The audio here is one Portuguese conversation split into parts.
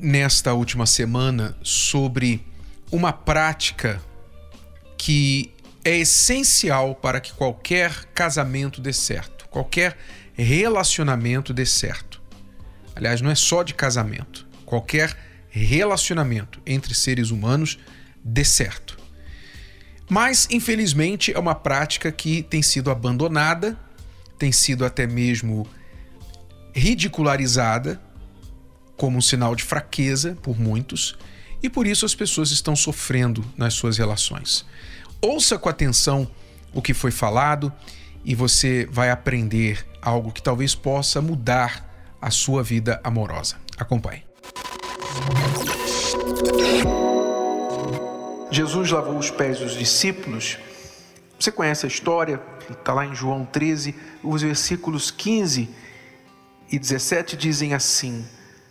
nesta última semana sobre uma prática que é essencial para que qualquer casamento dê certo, qualquer relacionamento dê certo. Aliás, não é só de casamento, qualquer relacionamento entre seres humanos dê certo. Mas, infelizmente, é uma prática que tem sido abandonada, tem sido até mesmo ridicularizada como um sinal de fraqueza por muitos, e por isso as pessoas estão sofrendo nas suas relações. Ouça com atenção o que foi falado e você vai aprender algo que talvez possa mudar a sua vida amorosa. Acompanhe. Jesus lavou os pés dos discípulos. Você conhece a história? Está lá em João 13, os versículos 15 e 17 dizem assim: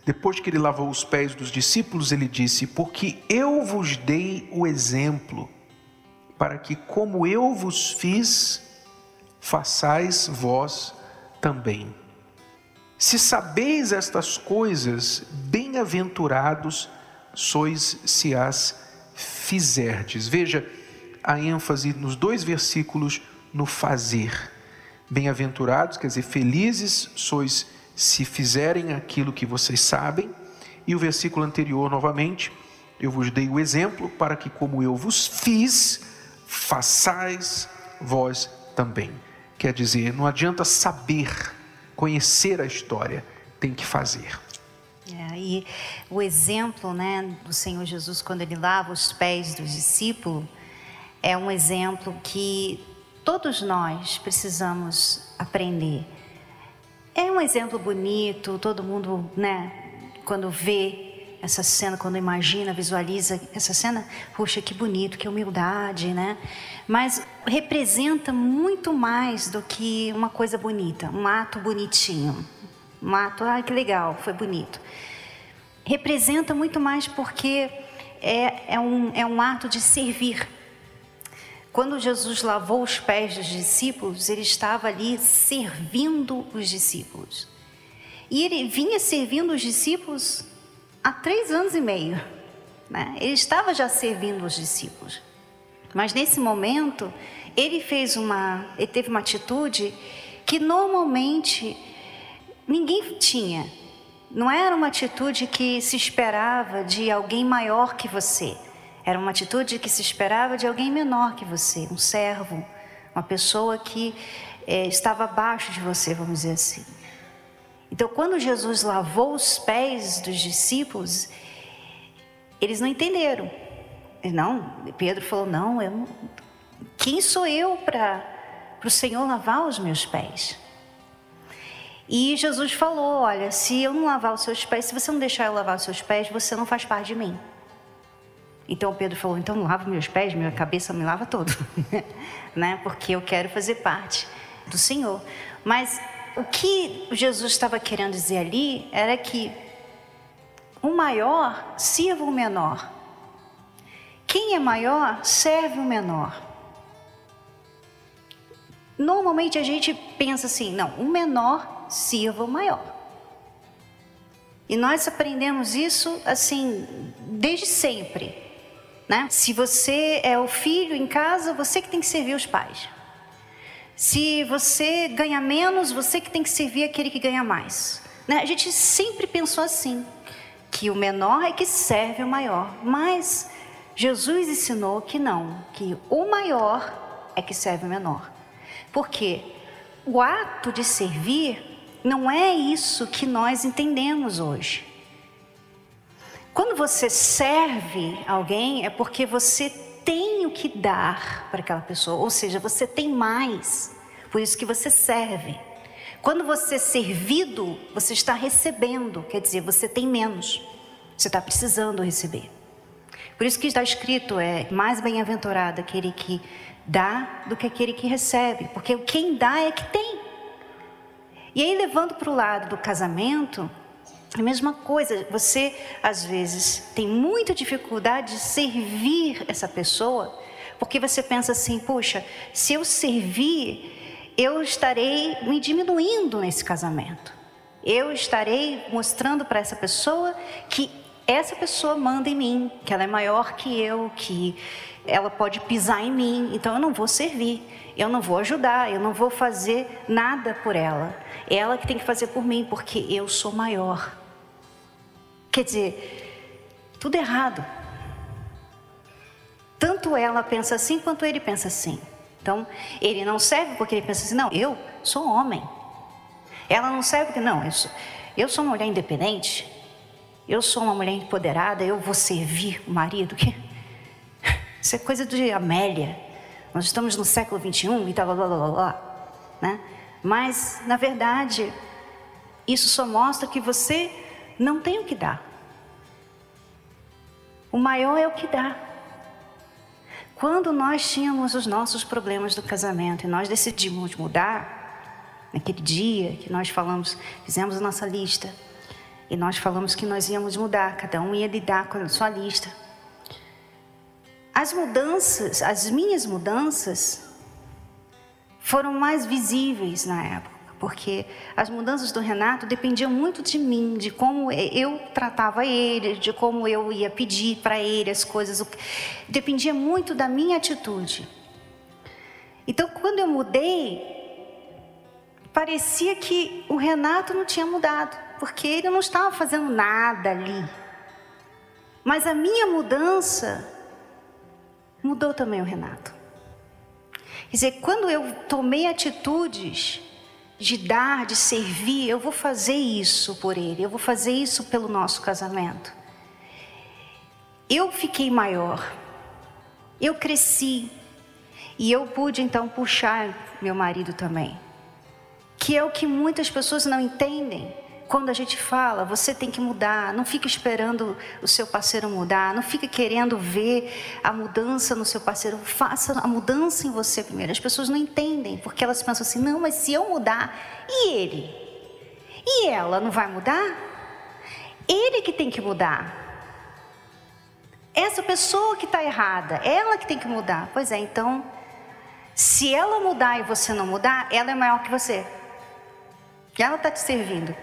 depois que ele lavou os pés dos discípulos, ele disse: Porque eu vos dei o exemplo, para que, como eu vos fiz, façais vós também. Se sabeis estas coisas, bem-aventurados sois se as fizerdes. Veja a ênfase nos dois versículos no fazer. Bem-aventurados, quer dizer, felizes sois se fizerem aquilo que vocês sabem. E o versículo anterior, novamente, eu vos dei o exemplo para que, como eu vos fiz, façais vós também. Quer dizer, não adianta saber, conhecer a história, tem que fazer. É, e o exemplo né, do Senhor Jesus, quando ele lava os pés dos discípulos, é um exemplo que todos nós precisamos aprender. É um exemplo bonito, todo mundo, né, quando vê essa cena, quando imagina, visualiza essa cena, puxa, que bonito, que humildade, né? Mas representa muito mais do que uma coisa bonita, um ato bonitinho. Um ato, ah, que legal, foi bonito. Representa muito mais porque é, é, um, é um ato de servir. Quando Jesus lavou os pés dos discípulos, ele estava ali servindo os discípulos. E ele vinha servindo os discípulos há três anos e meio. Né? Ele estava já servindo os discípulos. Mas nesse momento, ele fez uma, ele teve uma atitude que normalmente ninguém tinha. Não era uma atitude que se esperava de alguém maior que você. Era uma atitude que se esperava de alguém menor que você, um servo, uma pessoa que é, estava abaixo de você, vamos dizer assim. Então, quando Jesus lavou os pés dos discípulos, eles não entenderam. Não, Pedro falou: Não, eu não, quem sou eu para o Senhor lavar os meus pés? E Jesus falou: Olha, se eu não lavar os seus pés, se você não deixar eu lavar os seus pés, você não faz parte de mim. Então Pedro falou: então lava meus pés, minha cabeça me lava todo, né? Porque eu quero fazer parte do Senhor. Mas o que Jesus estava querendo dizer ali era que o maior sirva o menor. Quem é maior serve o menor. Normalmente a gente pensa assim: não, o menor sirva o maior. E nós aprendemos isso assim desde sempre. Né? Se você é o filho em casa, você que tem que servir os pais. Se você ganha menos, você que tem que servir aquele que ganha mais. Né? A gente sempre pensou assim, que o menor é que serve o maior. Mas Jesus ensinou que não, que o maior é que serve o menor. Porque o ato de servir não é isso que nós entendemos hoje. Quando você serve alguém, é porque você tem o que dar para aquela pessoa, ou seja, você tem mais, por isso que você serve. Quando você é servido, você está recebendo, quer dizer, você tem menos, você está precisando receber. Por isso que está escrito: é mais bem-aventurado aquele que dá do que aquele que recebe, porque quem dá é que tem. E aí, levando para o lado do casamento, a mesma coisa, você às vezes tem muita dificuldade de servir essa pessoa, porque você pensa assim: puxa, se eu servir, eu estarei me diminuindo nesse casamento. Eu estarei mostrando para essa pessoa que essa pessoa manda em mim, que ela é maior que eu, que ela pode pisar em mim, então eu não vou servir, eu não vou ajudar, eu não vou fazer nada por ela. É ela que tem que fazer por mim, porque eu sou maior. Quer dizer, tudo errado. Tanto ela pensa assim quanto ele pensa assim. Então, ele não serve porque ele pensa assim, não, eu sou homem. Ela não serve porque, não, eu sou, eu sou uma mulher independente, eu sou uma mulher empoderada, eu vou servir o marido. Isso é coisa de Amélia. Nós estamos no século 21 e tal, blá, blá, blá, blá, né? Mas, na verdade, isso só mostra que você não tem o que dar. O maior é o que dá. Quando nós tínhamos os nossos problemas do casamento e nós decidimos mudar, naquele dia que nós falamos, fizemos a nossa lista, e nós falamos que nós íamos mudar, cada um ia lidar com a sua lista. As mudanças, as minhas mudanças, foram mais visíveis na época porque as mudanças do Renato dependiam muito de mim, de como eu tratava ele, de como eu ia pedir para ele as coisas. Dependia muito da minha atitude. Então, quando eu mudei, parecia que o Renato não tinha mudado, porque ele não estava fazendo nada ali. Mas a minha mudança mudou também o Renato. Quer dizer, quando eu tomei atitudes de dar, de servir, eu vou fazer isso por ele, eu vou fazer isso pelo nosso casamento. Eu fiquei maior, eu cresci e eu pude então puxar meu marido também, que é o que muitas pessoas não entendem quando a gente fala, você tem que mudar, não fica esperando o seu parceiro mudar, não fica querendo ver a mudança no seu parceiro, faça a mudança em você primeiro. As pessoas não entendem, porque elas pensam assim: não, mas se eu mudar, e ele? E ela não vai mudar? Ele que tem que mudar. Essa pessoa que está errada, ela que tem que mudar. Pois é, então, se ela mudar e você não mudar, ela é maior que você. Ela está te servindo.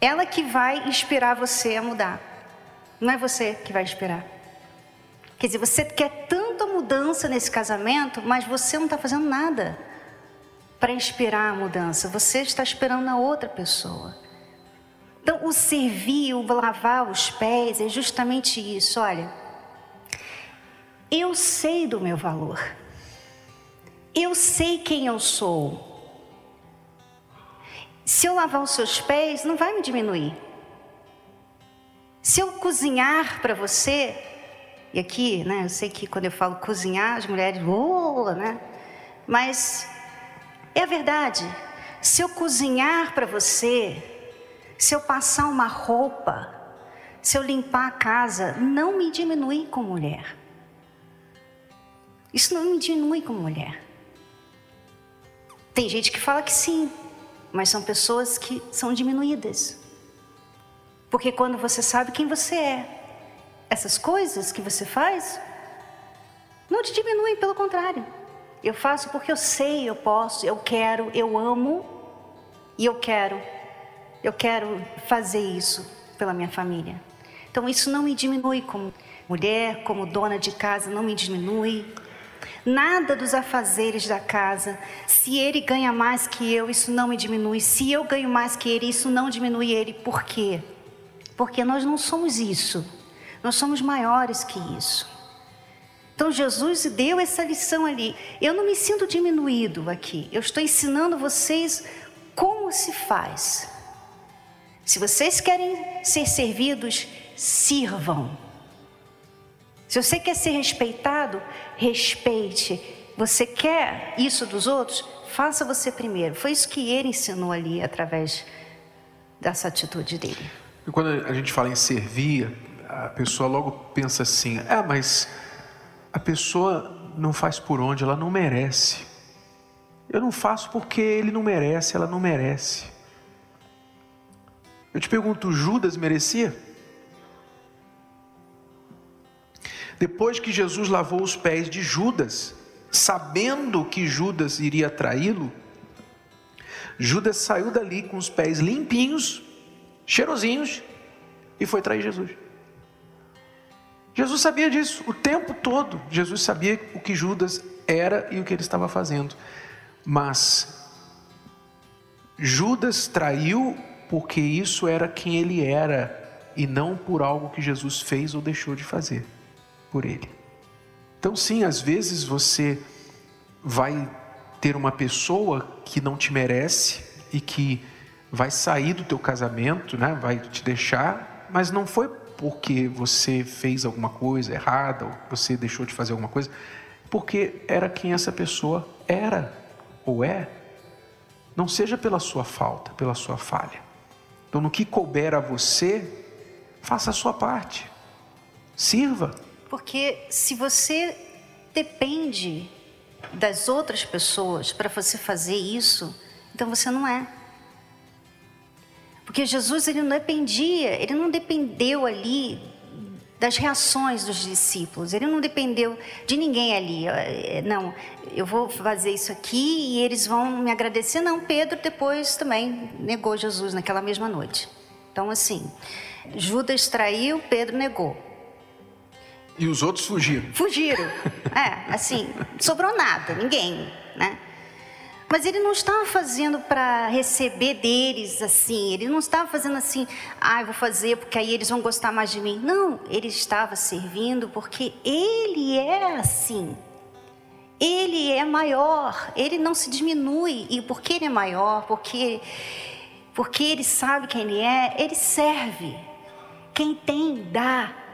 Ela que vai inspirar você a mudar. Não é você que vai inspirar. Quer dizer, você quer tanta mudança nesse casamento, mas você não está fazendo nada para inspirar a mudança. Você está esperando na outra pessoa. Então, o servir, o lavar os pés é justamente isso. Olha, eu sei do meu valor. Eu sei quem eu sou. Se eu lavar os seus pés, não vai me diminuir. Se eu cozinhar para você, e aqui, né, eu sei que quando eu falo cozinhar, as mulheres, oh, né? Mas é a verdade. Se eu cozinhar para você, se eu passar uma roupa, se eu limpar a casa, não me diminui como mulher. Isso não me diminui como mulher. Tem gente que fala que sim, mas são pessoas que são diminuídas. Porque quando você sabe quem você é, essas coisas que você faz não te diminuem, pelo contrário. Eu faço porque eu sei, eu posso, eu quero, eu amo e eu quero. Eu quero fazer isso pela minha família. Então isso não me diminui como mulher, como dona de casa, não me diminui nada dos afazeres da casa. Se ele ganha mais que eu, isso não me diminui. Se eu ganho mais que ele, isso não diminui ele. Por quê? Porque nós não somos isso. Nós somos maiores que isso. Então Jesus deu essa lição ali. Eu não me sinto diminuído aqui. Eu estou ensinando vocês como se faz. Se vocês querem ser servidos, sirvam. Se você quer ser respeitado, respeite. Você quer isso dos outros? Faça você primeiro. Foi isso que ele ensinou ali através dessa atitude dele. E quando a gente fala em servir, a pessoa logo pensa assim: ah, mas a pessoa não faz por onde, ela não merece. Eu não faço porque ele não merece, ela não merece. Eu te pergunto: Judas merecia? Depois que Jesus lavou os pés de Judas, sabendo que Judas iria traí-lo, Judas saiu dali com os pés limpinhos, cheirosinhos, e foi trair Jesus. Jesus sabia disso o tempo todo. Jesus sabia o que Judas era e o que ele estava fazendo. Mas Judas traiu porque isso era quem ele era e não por algo que Jesus fez ou deixou de fazer por ele. Então, sim, às vezes você vai ter uma pessoa que não te merece e que vai sair do teu casamento, né? vai te deixar, mas não foi porque você fez alguma coisa errada ou você deixou de fazer alguma coisa, porque era quem essa pessoa era ou é. Não seja pela sua falta, pela sua falha. Então, no que couber a você, faça a sua parte. Sirva. Porque se você depende das outras pessoas para você fazer isso, então você não é. Porque Jesus ele não dependia, ele não dependeu ali das reações dos discípulos. Ele não dependeu de ninguém ali. É, não, eu vou fazer isso aqui e eles vão me agradecer. Não, Pedro depois também negou Jesus naquela mesma noite. Então, assim, Judas traiu, Pedro negou. E os outros fugiram. Fugiram. É, assim, sobrou nada, ninguém, né? Mas ele não estava fazendo para receber deles assim, ele não estava fazendo assim, ah, eu vou fazer porque aí eles vão gostar mais de mim. Não, ele estava servindo porque ele é assim. Ele é maior, ele não se diminui. E porque ele é maior, porque, porque ele sabe quem ele é, ele serve. Quem tem, dá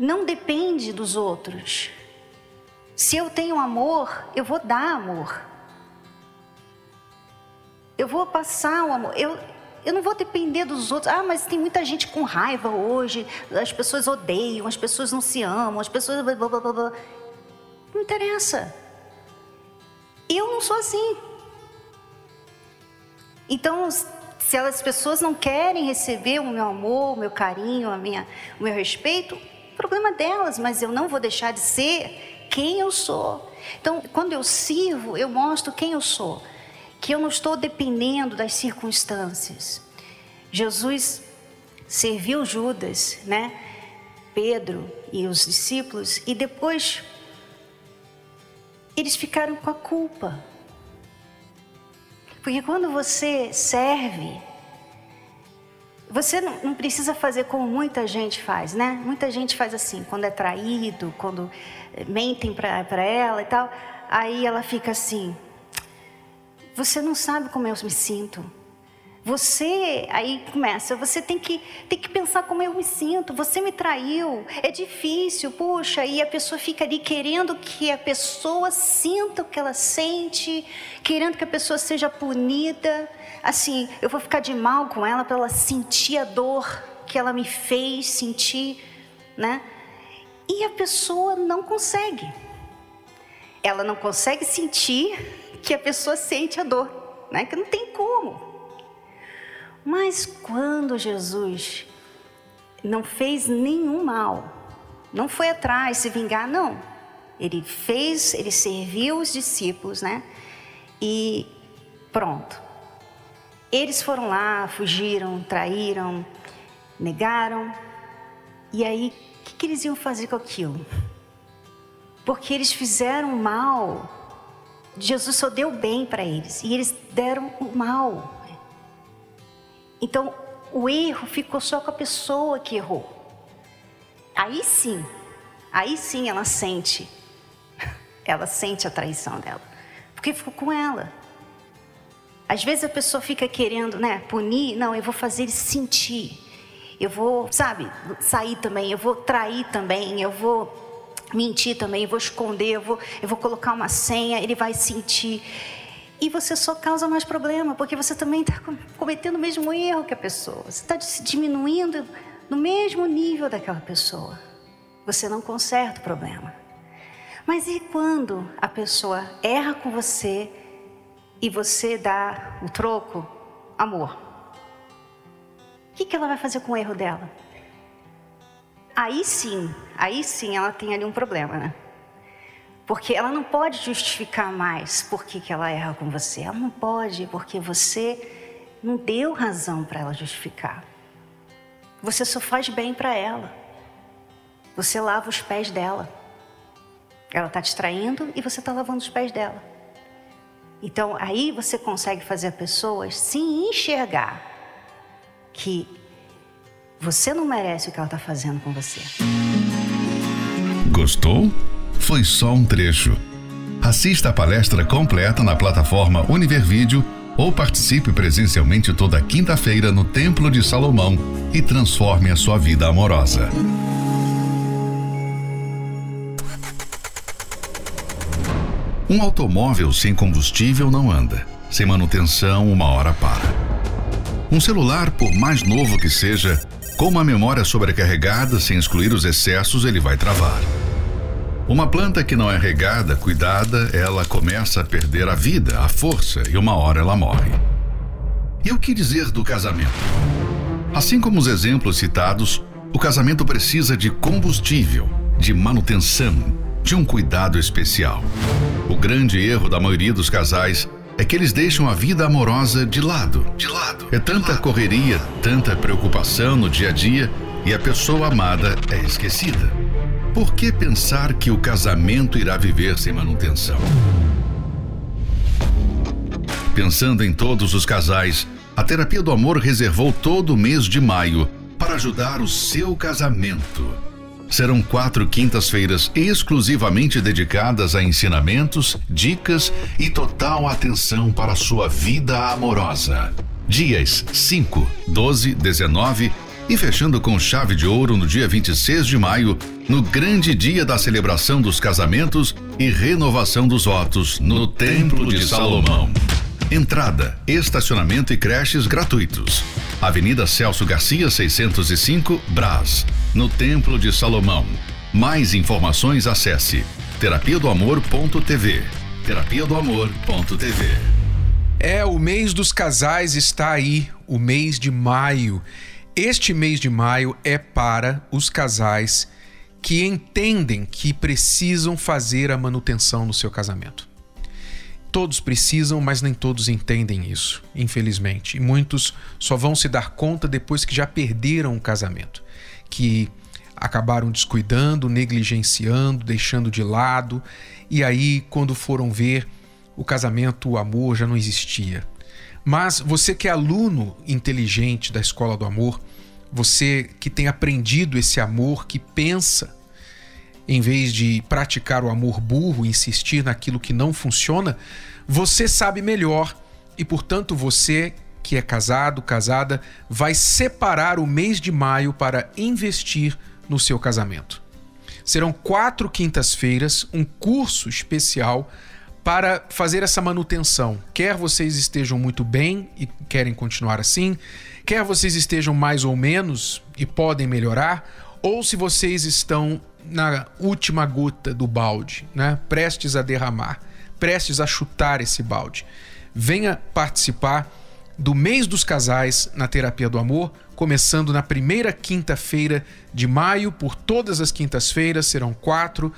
não depende dos outros. Se eu tenho amor, eu vou dar amor. Eu vou passar o amor. Eu, eu não vou depender dos outros. Ah, mas tem muita gente com raiva hoje. As pessoas odeiam, as pessoas não se amam, as pessoas. Blá, blá, blá, blá. Não interessa. Eu não sou assim. Então, se as pessoas não querem receber o meu amor, o meu carinho, a minha, o meu respeito, problema delas, mas eu não vou deixar de ser quem eu sou. Então, quando eu sirvo, eu mostro quem eu sou, que eu não estou dependendo das circunstâncias. Jesus serviu Judas, né? Pedro e os discípulos, e depois eles ficaram com a culpa. Porque quando você serve, você não, precisa fazer como muita gente faz, né? Muita gente faz assim, quando é traído, quando eh, mentem para ela e tal, aí ela fica assim: Você não sabe como eu me sinto. Você, aí começa, você tem que, tem que pensar como eu me sinto. Você me traiu, é difícil, puxa, e a pessoa fica ali querendo que a pessoa sinta o que ela sente, querendo que a pessoa seja punida. Assim, eu vou ficar de mal com ela para ela sentir a dor que ela me fez sentir, né? E a pessoa não consegue. Ela não consegue sentir que a pessoa sente a dor, né? Que não tem como. Mas quando Jesus não fez nenhum mal, não foi atrás se vingar, não. Ele fez, ele serviu os discípulos, né? E pronto. Eles foram lá, fugiram, traíram, negaram. E aí, o que, que eles iam fazer com aquilo? Porque eles fizeram mal. Jesus só deu bem para eles e eles deram o mal. Então, o erro ficou só com a pessoa que errou. Aí sim, aí sim ela sente, ela sente a traição dela, porque ficou com ela. Às vezes a pessoa fica querendo, né, punir, não, eu vou fazer ele sentir. Eu vou, sabe, sair também, eu vou trair também, eu vou mentir também, eu vou esconder, eu vou, eu vou colocar uma senha, ele vai sentir. E você só causa mais problema, porque você também está cometendo o mesmo erro que a pessoa. Você está diminuindo no mesmo nível daquela pessoa. Você não conserta o problema. Mas e quando a pessoa erra com você e você dá o troco? Amor. O que, que ela vai fazer com o erro dela? Aí sim, aí sim ela tem ali um problema, né? Porque ela não pode justificar mais por que, que ela erra com você. Ela não pode, porque você não deu razão para ela justificar. Você só faz bem para ela. Você lava os pés dela. Ela está te traindo e você está lavando os pés dela. Então aí você consegue fazer a pessoa se enxergar que você não merece o que ela está fazendo com você. Gostou? Foi só um trecho. Assista a palestra completa na plataforma Univervídeo ou participe presencialmente toda quinta-feira no Templo de Salomão e transforme a sua vida amorosa. Um automóvel sem combustível não anda. Sem manutenção, uma hora para. Um celular, por mais novo que seja, com uma memória sobrecarregada, sem excluir os excessos, ele vai travar. Uma planta que não é regada, cuidada, ela começa a perder a vida, a força e uma hora ela morre. E o que dizer do casamento? Assim como os exemplos citados, o casamento precisa de combustível, de manutenção, de um cuidado especial. O grande erro da maioria dos casais é que eles deixam a vida amorosa de lado. De lado. É tanta correria, tanta preocupação no dia a dia e a pessoa amada é esquecida. Por que pensar que o casamento irá viver sem manutenção? Pensando em todos os casais, a Terapia do Amor reservou todo o mês de maio para ajudar o seu casamento. Serão quatro quintas-feiras exclusivamente dedicadas a ensinamentos, dicas e total atenção para a sua vida amorosa. Dias 5, 12, 19 e fechando com chave de ouro no dia 26 de maio, no grande dia da celebração dos casamentos e renovação dos votos no Templo de Salomão. Entrada, estacionamento e creches gratuitos. Avenida Celso Garcia 605, Brás, no Templo de Salomão. Mais informações acesse terapia do amor.tv. Terapia do amor.tv. É, o mês dos casais está aí, o mês de maio. Este mês de maio é para os casais que entendem que precisam fazer a manutenção no seu casamento. Todos precisam, mas nem todos entendem isso, infelizmente. E muitos só vão se dar conta depois que já perderam o casamento, que acabaram descuidando, negligenciando, deixando de lado, e aí, quando foram ver, o casamento, o amor já não existia. Mas você que é aluno inteligente da Escola do Amor, você que tem aprendido esse amor, que pensa, em vez de praticar o amor burro, insistir naquilo que não funciona, você sabe melhor e, portanto, você que é casado, casada, vai separar o mês de maio para investir no seu casamento. Serão quatro quintas-feiras, um curso especial para fazer essa manutenção. Quer vocês estejam muito bem e querem continuar assim, quer vocês estejam mais ou menos e podem melhorar, ou se vocês estão na última gota do balde, né? prestes a derramar, prestes a chutar esse balde. Venha participar do mês dos casais na Terapia do Amor, começando na primeira quinta-feira de maio, por todas as quintas-feiras, serão quatro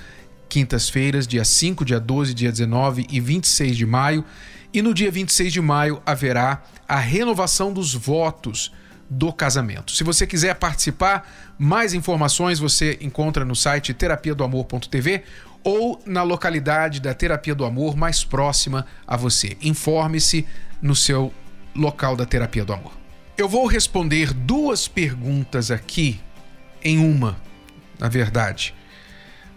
quintas-feiras, dia 5, dia 12, dia 19 e 26 de maio. E no dia 26 de maio haverá a renovação dos votos do casamento. Se você quiser participar, mais informações você encontra no site terapia do amor.tv ou na localidade da Terapia do Amor mais próxima a você. Informe-se no seu local da Terapia do Amor. Eu vou responder duas perguntas aqui em uma, na verdade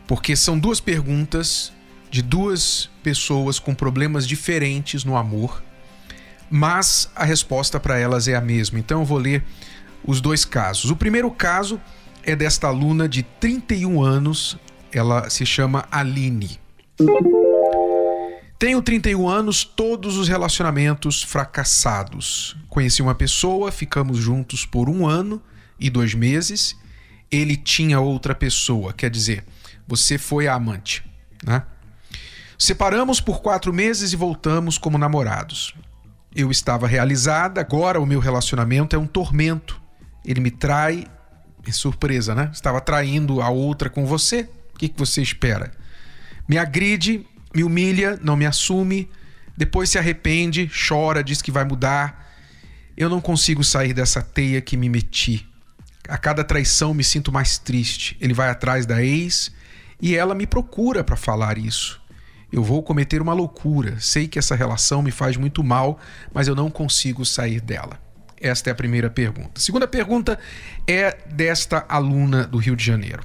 porque são duas perguntas de duas pessoas com problemas diferentes no amor, mas a resposta para elas é a mesma. Então eu vou ler os dois casos. O primeiro caso é desta aluna de 31 anos, ela se chama Aline. Tenho 31 anos, todos os relacionamentos fracassados. Conheci uma pessoa, ficamos juntos por um ano e dois meses, ele tinha outra pessoa, quer dizer, você foi a amante, né? Separamos por quatro meses e voltamos como namorados. Eu estava realizada, agora o meu relacionamento é um tormento. Ele me trai, é surpresa, né? Estava traindo a outra com você. O que, que você espera? Me agride, me humilha, não me assume, depois se arrepende, chora, diz que vai mudar. Eu não consigo sair dessa teia que me meti. A cada traição me sinto mais triste. Ele vai atrás da ex e ela me procura para falar isso. Eu vou cometer uma loucura. Sei que essa relação me faz muito mal, mas eu não consigo sair dela. Esta é a primeira pergunta. A segunda pergunta é desta aluna do Rio de Janeiro.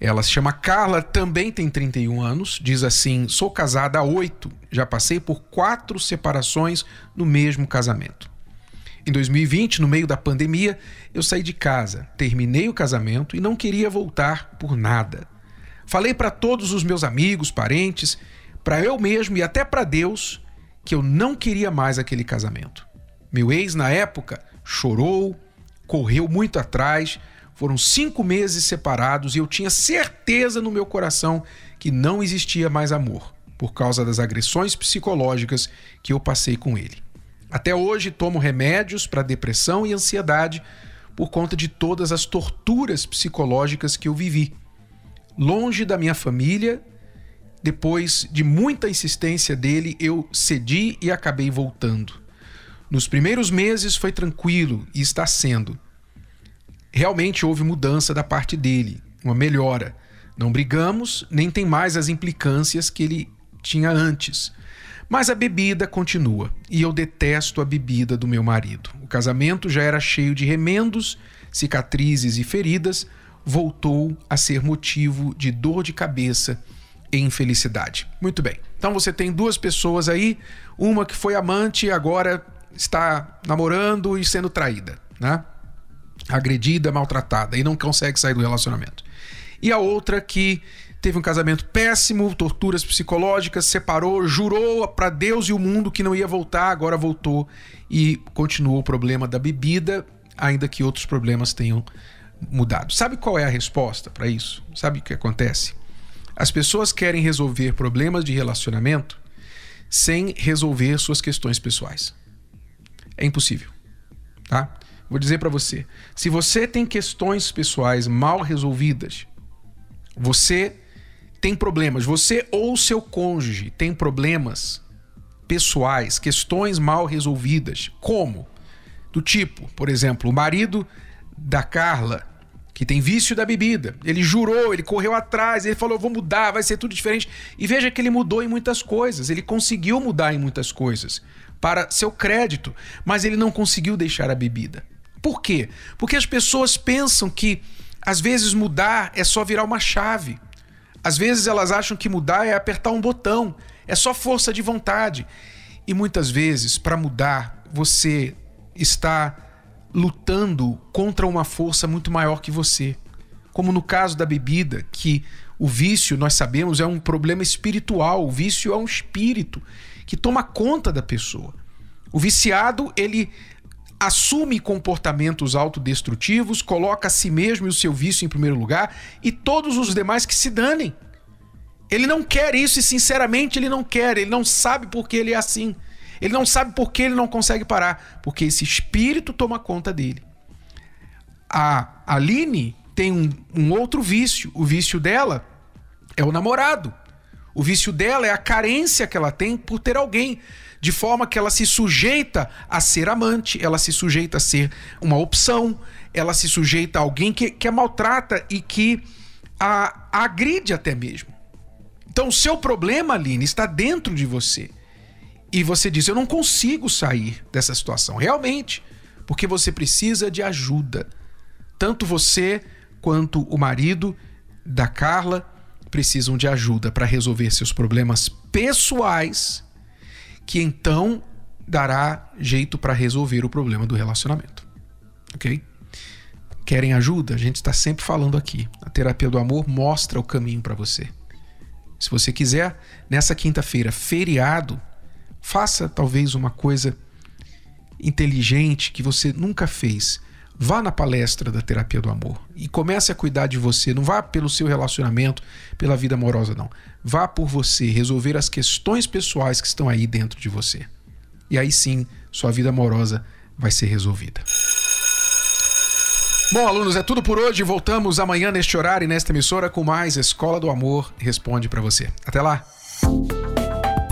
Ela se chama Carla, também tem 31 anos. Diz assim: Sou casada há oito, já passei por quatro separações no mesmo casamento. Em 2020, no meio da pandemia, eu saí de casa, terminei o casamento e não queria voltar por nada. Falei para todos os meus amigos, parentes, para eu mesmo e até para Deus que eu não queria mais aquele casamento. Meu ex, na época, chorou, correu muito atrás. Foram cinco meses separados e eu tinha certeza no meu coração que não existia mais amor, por causa das agressões psicológicas que eu passei com ele. Até hoje tomo remédios para depressão e ansiedade por conta de todas as torturas psicológicas que eu vivi longe da minha família. Depois de muita insistência dele, eu cedi e acabei voltando. Nos primeiros meses foi tranquilo e está sendo. Realmente houve mudança da parte dele, uma melhora. Não brigamos, nem tem mais as implicâncias que ele tinha antes. Mas a bebida continua e eu detesto a bebida do meu marido. O casamento já era cheio de remendos, cicatrizes e feridas, voltou a ser motivo de dor de cabeça e infelicidade. Muito bem. Então você tem duas pessoas aí, uma que foi amante e agora está namorando e sendo traída, né? Agredida, maltratada e não consegue sair do relacionamento. E a outra que teve um casamento péssimo, torturas psicológicas, separou, jurou para Deus e o mundo que não ia voltar, agora voltou e continuou o problema da bebida, ainda que outros problemas tenham mudado. Sabe qual é a resposta para isso? Sabe o que acontece? As pessoas querem resolver problemas de relacionamento sem resolver suas questões pessoais. É impossível, tá? Vou dizer para você, se você tem questões pessoais mal resolvidas, você tem problemas, você ou seu cônjuge tem problemas pessoais, questões mal resolvidas, como do tipo, por exemplo, o marido da Carla, que tem vício da bebida. Ele jurou, ele correu atrás, ele falou: vou mudar, vai ser tudo diferente. E veja que ele mudou em muitas coisas, ele conseguiu mudar em muitas coisas para seu crédito, mas ele não conseguiu deixar a bebida. Por quê? Porque as pessoas pensam que às vezes mudar é só virar uma chave. Às vezes elas acham que mudar é apertar um botão, é só força de vontade. E muitas vezes, para mudar, você está lutando contra uma força muito maior que você. Como no caso da bebida, que o vício, nós sabemos, é um problema espiritual. O vício é um espírito que toma conta da pessoa. O viciado, ele assume comportamentos autodestrutivos, coloca a si mesmo e o seu vício em primeiro lugar e todos os demais que se danem. Ele não quer isso e, sinceramente, ele não quer, ele não sabe por que ele é assim. Ele não sabe por que ele não consegue parar, porque esse espírito toma conta dele. A Aline tem um, um outro vício. O vício dela é o namorado. O vício dela é a carência que ela tem por ter alguém. De forma que ela se sujeita a ser amante, ela se sujeita a ser uma opção, ela se sujeita a alguém que, que a maltrata e que a, a agride até mesmo. Então, o seu problema, Aline, está dentro de você e você diz: Eu não consigo sair dessa situação. Realmente, porque você precisa de ajuda. Tanto você quanto o marido da Carla precisam de ajuda para resolver seus problemas pessoais, que então dará jeito para resolver o problema do relacionamento. Ok? Querem ajuda? A gente está sempre falando aqui. A terapia do amor mostra o caminho para você. Se você quiser, nessa quinta-feira, feriado, Faça talvez uma coisa inteligente que você nunca fez. Vá na palestra da terapia do amor e comece a cuidar de você. Não vá pelo seu relacionamento, pela vida amorosa, não. Vá por você, resolver as questões pessoais que estão aí dentro de você. E aí sim, sua vida amorosa vai ser resolvida. Bom, alunos, é tudo por hoje. Voltamos amanhã neste horário e nesta emissora com mais Escola do Amor Responde para você. Até lá.